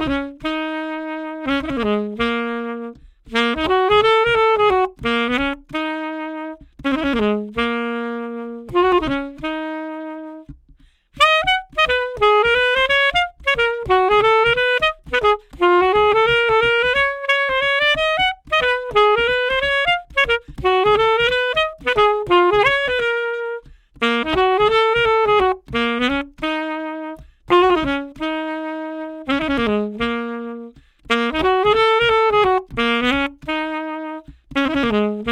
Thank you. Música